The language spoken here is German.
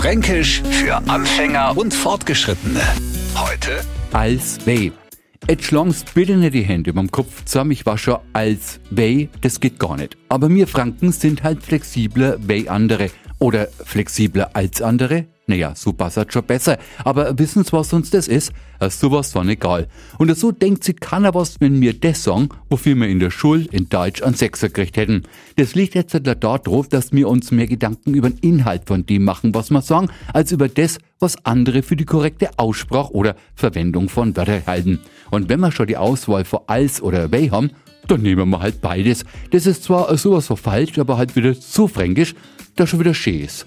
Fränkisch für Anfänger und Fortgeschrittene. Heute als weh. Jetzt schlang's bitte nicht die Hände beim Kopf zusammen, ich war schon als weh, das geht gar nicht. Aber wir Franken sind halt flexibler wie andere. Oder flexibler als andere? Naja, so passt schon besser. Aber wissen Sie, was uns das ist? Sowas von egal. Und so denkt sich keiner was, wenn wir das sagen, wofür wir in der Schule in Deutsch an Sechser gekriegt hätten. Das liegt jetzt da darauf, dass wir uns mehr Gedanken über den Inhalt von dem machen, was wir sagen, als über das, was andere für die korrekte Aussprache oder Verwendung von Wörtern halten. Und wenn wir schon die Auswahl für als oder weh haben, dann nehmen wir halt beides. Das ist zwar sowas von falsch, aber halt wieder so fränkisch, dass schon wieder schön ist.